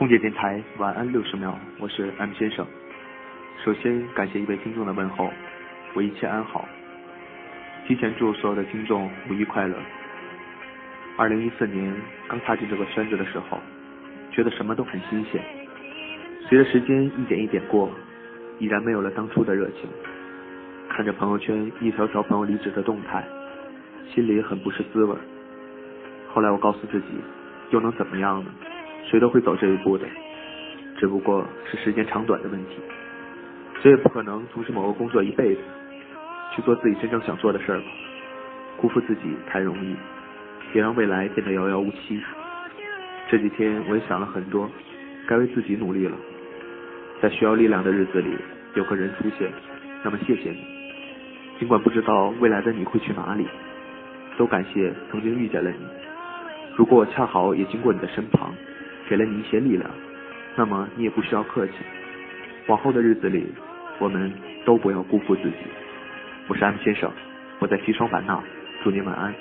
空姐电台晚安六十秒，我是 M 先生。首先感谢一位听众的问候，我一切安好。提前祝所有的听众五一快乐。二零一四年刚踏进这个圈子的时候，觉得什么都很新鲜。随着时间一点一点过，已然没有了当初的热情。看着朋友圈一条条朋友离职的动态，心里很不是滋味。后来我告诉自己，又能怎么样呢？谁都会走这一步的，只不过是时间长短的问题。谁也不可能从事某个工作一辈子，去做自己真正想做的事儿吧。辜负自己太容易。别让未来变得遥遥无期。这几天我也想了很多，该为自己努力了。在需要力量的日子里，有个人出现，那么谢谢你。尽管不知道未来的你会去哪里，都感谢曾经遇见了你。如果我恰好也经过你的身旁，给了你一些力量，那么你也不需要客气。往后的日子里，我们都不要辜负自己。我是 M 先生，我在西双版纳，祝您晚安。